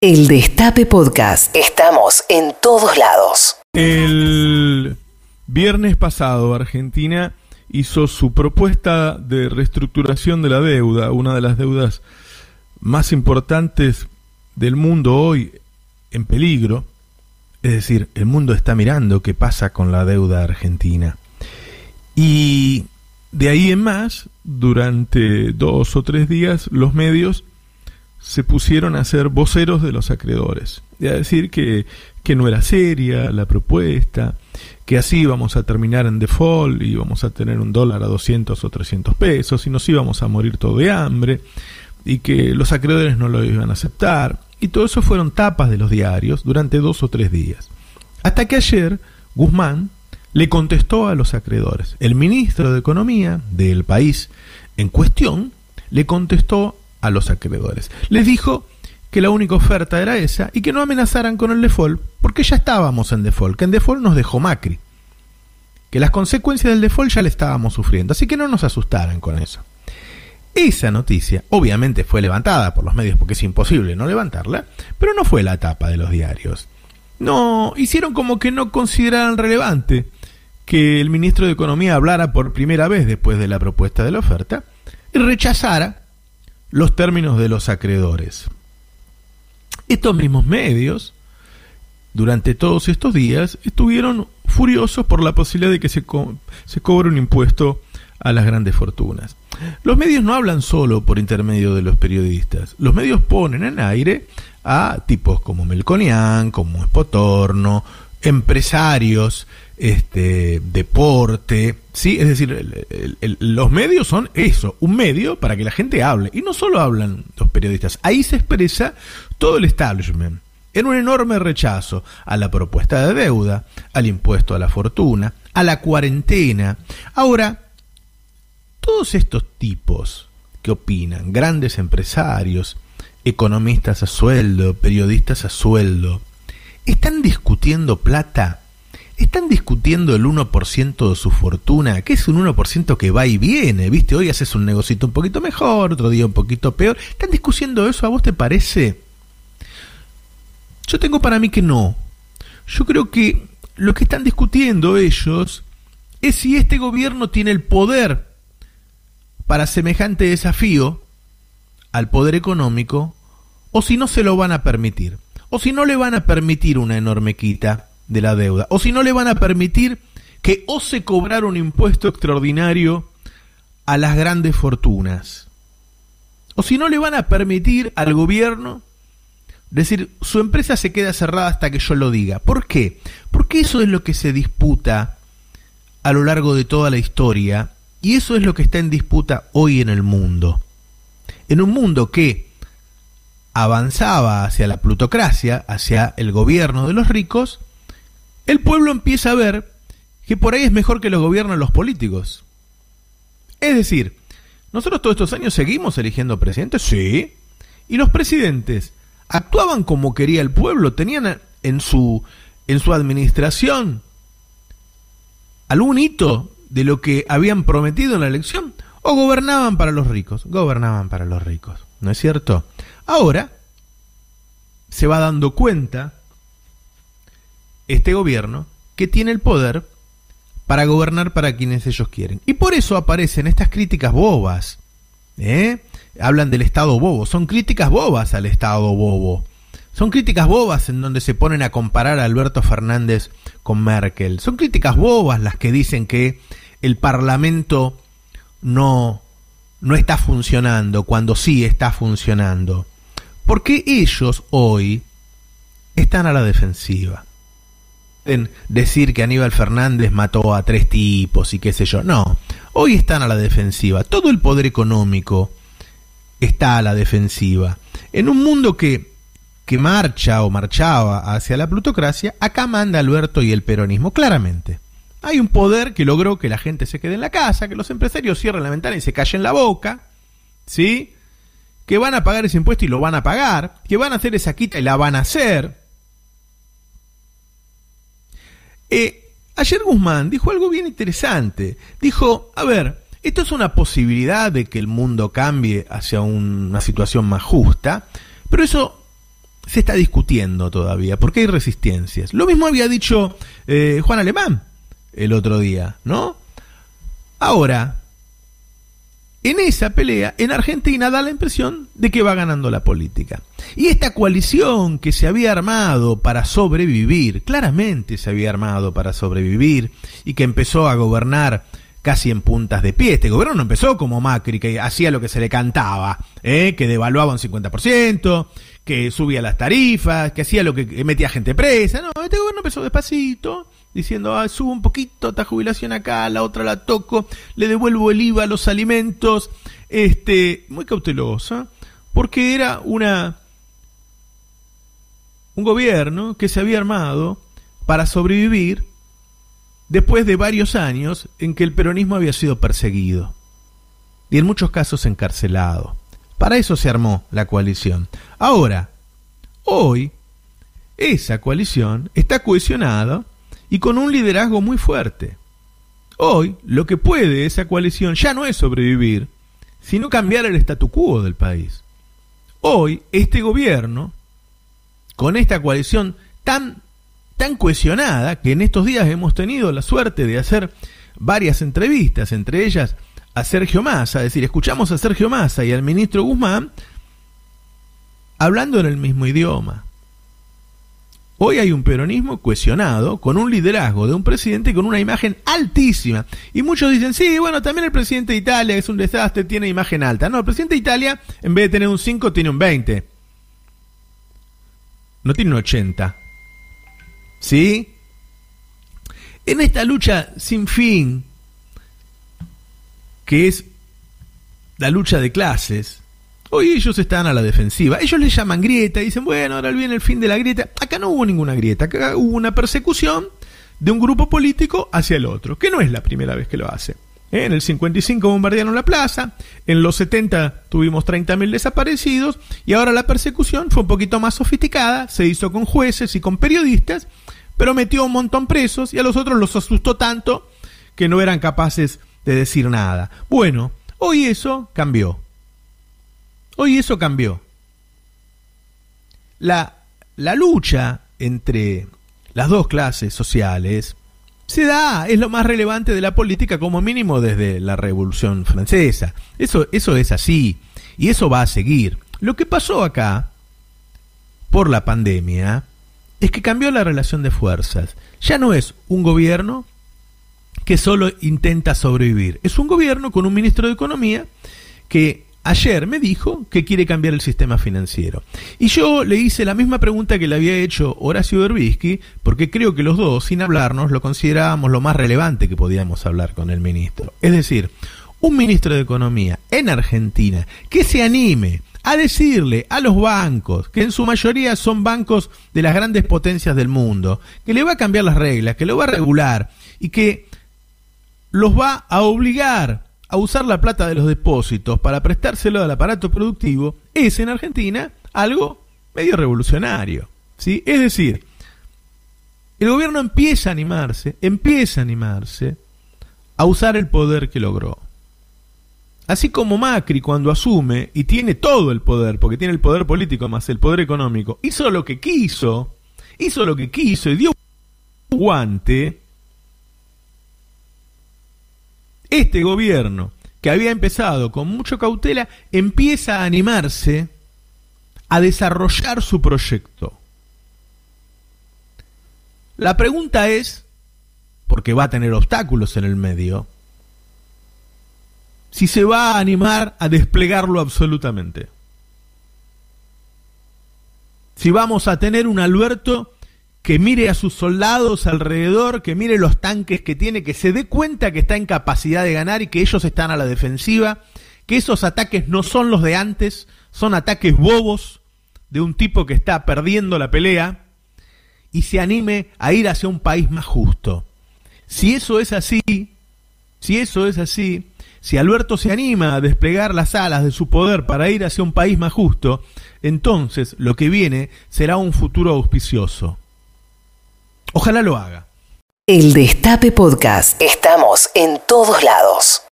El Destape Podcast. Estamos en todos lados. El viernes pasado Argentina hizo su propuesta de reestructuración de la deuda, una de las deudas más importantes del mundo hoy en peligro. Es decir, el mundo está mirando qué pasa con la deuda argentina. Y de ahí en más, durante dos o tres días, los medios se pusieron a ser voceros de los acreedores y a decir que, que no era seria la propuesta, que así íbamos a terminar en default y íbamos a tener un dólar a 200 o 300 pesos y nos íbamos a morir todo de hambre y que los acreedores no lo iban a aceptar. Y todo eso fueron tapas de los diarios durante dos o tres días. Hasta que ayer Guzmán le contestó a los acreedores. El ministro de Economía del país en cuestión le contestó a los acreedores. Les dijo que la única oferta era esa y que no amenazaran con el default porque ya estábamos en default, que en default nos dejó Macri, que las consecuencias del default ya le estábamos sufriendo, así que no nos asustaran con eso. Esa noticia obviamente fue levantada por los medios porque es imposible no levantarla, pero no fue la tapa de los diarios. No, hicieron como que no consideraran relevante que el ministro de Economía hablara por primera vez después de la propuesta de la oferta y rechazara los términos de los acreedores. Estos mismos medios, durante todos estos días, estuvieron furiosos por la posibilidad de que se, cobre un impuesto a las grandes fortunas. Los medios no hablan solo por intermedio de los periodistas. Los medios ponen en aire a tipos como Melconian, como Espotorno, empresarios, este, deporte, ¿sí? Es decir, los medios son eso, un medio para que la gente hable. Y no solo hablan los periodistas, ahí se expresa todo el establishment en un enorme rechazo a la propuesta de deuda, al impuesto a la fortuna, a la cuarentena. Ahora, todos estos tipos que opinan, grandes empresarios, economistas a sueldo, periodistas a sueldo, están discutiendo plata están discutiendo el 1% de su fortuna, que es un 1% que va y viene, ¿viste? Hoy haces un negocito un poquito mejor, otro día un poquito peor. ¿Están discutiendo eso? ¿A vos te parece? Yo tengo para mí que no. Yo creo que lo que están discutiendo ellos es si este gobierno tiene el poder para semejante desafío al poder económico o si no se lo van a permitir. O si no le van a permitir una enorme quita de la deuda. O si no le van a permitir que ose cobrar un impuesto extraordinario a las grandes fortunas. O si no le van a permitir al gobierno decir, su empresa se queda cerrada hasta que yo lo diga. ¿Por qué? Porque eso es lo que se disputa a lo largo de toda la historia y eso es lo que está en disputa hoy en el mundo. En un mundo que avanzaba hacia la plutocracia, hacia el gobierno de los ricos, el pueblo empieza a ver que por ahí es mejor que los gobiernen los políticos. Es decir, nosotros todos estos años seguimos eligiendo presidentes, sí, y los presidentes actuaban como quería el pueblo, tenían en su en su administración algún hito de lo que habían prometido en la elección o gobernaban para los ricos, gobernaban para los ricos, ¿no es cierto? Ahora se va dando cuenta este gobierno que tiene el poder para gobernar para quienes ellos quieren. Y por eso aparecen estas críticas bobas. ¿eh? Hablan del Estado bobo. Son críticas bobas al Estado bobo. Son críticas bobas en donde se ponen a comparar a Alberto Fernández con Merkel. Son críticas bobas las que dicen que el Parlamento no, no está funcionando cuando sí está funcionando. Porque ellos hoy están a la defensiva decir que Aníbal Fernández mató a tres tipos y qué sé yo. No, hoy están a la defensiva. Todo el poder económico está a la defensiva. En un mundo que, que marcha o marchaba hacia la plutocracia, acá manda Alberto y el peronismo, claramente. Hay un poder que logró que la gente se quede en la casa, que los empresarios cierren la ventana y se callen la boca, ¿sí? Que van a pagar ese impuesto y lo van a pagar, que van a hacer esa quita y la van a hacer, Eh, ayer Guzmán dijo algo bien interesante. Dijo, a ver, esto es una posibilidad de que el mundo cambie hacia una situación más justa, pero eso se está discutiendo todavía, porque hay resistencias. Lo mismo había dicho eh, Juan Alemán el otro día, ¿no? Ahora, en esa pelea, en Argentina da la impresión de que va ganando la política. Y esta coalición que se había armado para sobrevivir, claramente se había armado para sobrevivir, y que empezó a gobernar casi en puntas de pie. Este gobierno no empezó como Macri, que hacía lo que se le cantaba, ¿eh? que devaluaba un 50%, que subía las tarifas, que hacía lo que metía gente presa. No, este gobierno empezó despacito, diciendo, ah, subo un poquito esta jubilación acá, la otra la toco, le devuelvo el IVA los alimentos, este, muy cautelosa, porque era una un gobierno que se había armado para sobrevivir después de varios años en que el peronismo había sido perseguido y en muchos casos encarcelado. Para eso se armó la coalición. Ahora, hoy, esa coalición está cohesionada y con un liderazgo muy fuerte. Hoy, lo que puede esa coalición ya no es sobrevivir, sino cambiar el statu quo del país. Hoy, este gobierno, con esta coalición tan, tan cohesionada, que en estos días hemos tenido la suerte de hacer varias entrevistas, entre ellas a Sergio Massa, es decir, escuchamos a Sergio Massa y al ministro Guzmán hablando en el mismo idioma. Hoy hay un peronismo cohesionado, con un liderazgo de un presidente con una imagen altísima. Y muchos dicen, sí, bueno, también el presidente de Italia es un desastre, tiene imagen alta. No, el presidente de Italia, en vez de tener un 5, tiene un 20. No tiene un 80. ¿Sí? En esta lucha sin fin, que es la lucha de clases, Hoy ellos están a la defensiva. Ellos le llaman grieta y dicen, bueno, ahora viene el fin de la grieta. Acá no hubo ninguna grieta, acá hubo una persecución de un grupo político hacia el otro, que no es la primera vez que lo hace. ¿Eh? En el 55 bombardearon la plaza, en los 70 tuvimos 30.000 desaparecidos y ahora la persecución fue un poquito más sofisticada, se hizo con jueces y con periodistas, pero metió un montón presos y a los otros los asustó tanto que no eran capaces de decir nada. Bueno, hoy eso cambió. Hoy eso cambió. La, la lucha entre las dos clases sociales se da, es lo más relevante de la política como mínimo desde la Revolución Francesa. Eso, eso es así y eso va a seguir. Lo que pasó acá, por la pandemia, es que cambió la relación de fuerzas. Ya no es un gobierno que solo intenta sobrevivir, es un gobierno con un ministro de Economía que ayer me dijo que quiere cambiar el sistema financiero. Y yo le hice la misma pregunta que le había hecho Horacio Berbisky, porque creo que los dos, sin hablarnos, lo considerábamos lo más relevante que podíamos hablar con el ministro. Es decir, un ministro de Economía en Argentina que se anime a decirle a los bancos, que en su mayoría son bancos de las grandes potencias del mundo, que le va a cambiar las reglas, que lo va a regular y que los va a obligar a usar la plata de los depósitos para prestárselo al aparato productivo es en Argentina algo medio revolucionario. ¿sí? Es decir, el gobierno empieza a animarse, empieza a animarse a usar el poder que logró. Así como Macri cuando asume y tiene todo el poder, porque tiene el poder político más el poder económico, hizo lo que quiso, hizo lo que quiso y dio guante, este gobierno, que había empezado con mucha cautela, empieza a animarse a desarrollar su proyecto. La pregunta es, porque va a tener obstáculos en el medio, si se va a animar a desplegarlo absolutamente. Si vamos a tener un Alberto que mire a sus soldados alrededor, que mire los tanques que tiene, que se dé cuenta que está en capacidad de ganar y que ellos están a la defensiva, que esos ataques no son los de antes, son ataques bobos de un tipo que está perdiendo la pelea y se anime a ir hacia un país más justo. Si eso es así, si eso es así, si Alberto se anima a desplegar las alas de su poder para ir hacia un país más justo, entonces lo que viene será un futuro auspicioso. Ojalá lo haga. El Destape Podcast. Estamos en todos lados.